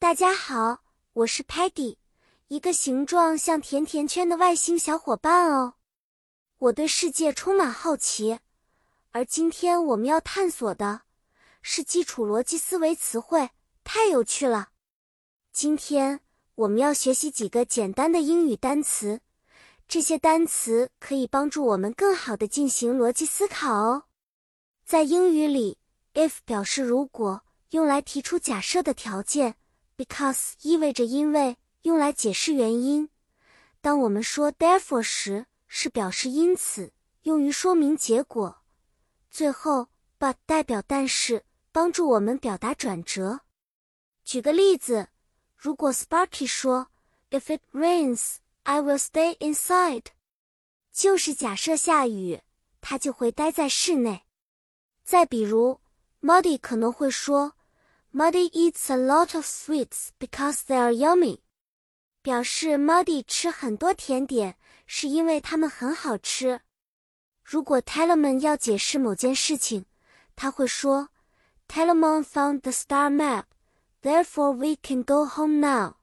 大家好，我是 Patty，一个形状像甜甜圈的外星小伙伴哦。我对世界充满好奇，而今天我们要探索的是基础逻辑思维词汇，太有趣了。今天我们要学习几个简单的英语单词，这些单词可以帮助我们更好的进行逻辑思考哦。在英语里，if 表示如果，用来提出假设的条件。Because 意味着因为，用来解释原因。当我们说 therefore 时，是表示因此，用于说明结果。最后，but 代表但是，帮助我们表达转折。举个例子，如果 Sparky 说 If it rains, I will stay inside，就是假设下雨，他就会待在室内。再比如，Muddy 可能会说。Muddy eats a lot of sweets because they are yummy，表示 Muddy 吃很多甜点是因为它们很好吃。如果 Telemon 要解释某件事情，他会说：“Telemon found the star map, therefore we can go home now。”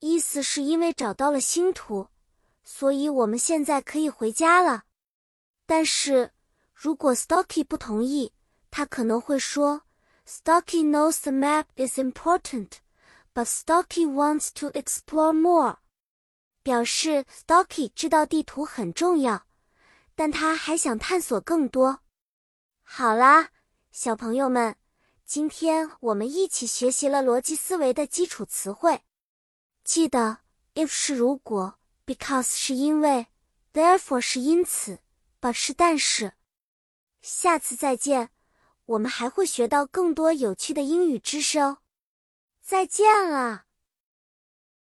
意思是因为找到了星图，所以我们现在可以回家了。但是如果 Stocky 不同意，他可能会说。Stocky knows the map is important, but Stocky wants to explore more. 表示 Stocky 知道地图很重要，但他还想探索更多。好啦，小朋友们，今天我们一起学习了逻辑思维的基础词汇。记得，if 是如果，because 是因为，therefore 是因此，but 是但是。下次再见。我们还会学到更多有趣的英语知识哦！再见了。